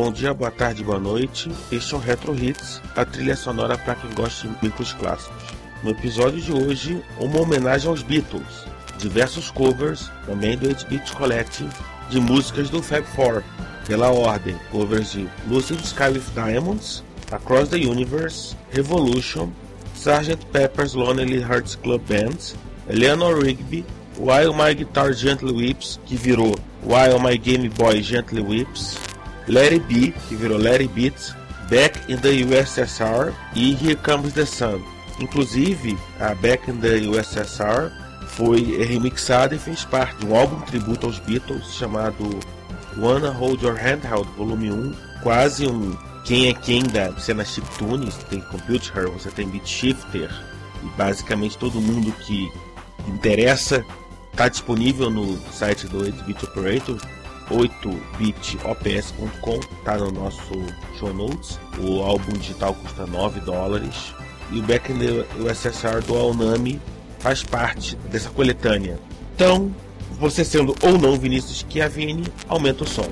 bom dia, boa tarde, boa noite. Este é o Retro Hits, a trilha sonora para quem gosta de micros clássicos. No episódio de hoje, uma homenagem aos Beatles, diversos covers, também do 8-Bit Collective, de músicas do Fab Four, pela ordem, covers de Lucy Sky with Diamonds, Across the Universe, Revolution, Sgt. Pepper's Lonely Hearts Club Band, Eleanor Rigby, While My Guitar Gently Whips, que virou While My Game Boy Gently Whips, It Be, que virou Let It Beat, Back in the USSR e Here Comes the Sun. Inclusive, a Back in the USSR foi remixada e fez parte de um álbum tributo aos Beatles chamado Wanna Hold Your Handheld Volume 1, quase um quem é quem da cena chiptune, você tem Computer, você tem Beat Shifter, e basicamente todo mundo que interessa está disponível no site do 8-Bit Operator, 8bitops.com, está no nosso show notes. O álbum digital custa 9 dólares. E o Back in the USSR do Alnami faz parte dessa coletânea. Então, você sendo ou não Vinícius Chiavini, aumenta o som.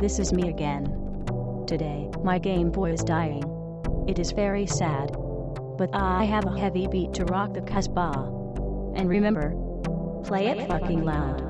This is me again. Today, my Game Boy is dying. It is very sad. But I have a heavy beat to rock the Casbah. And remember, play it fucking loud.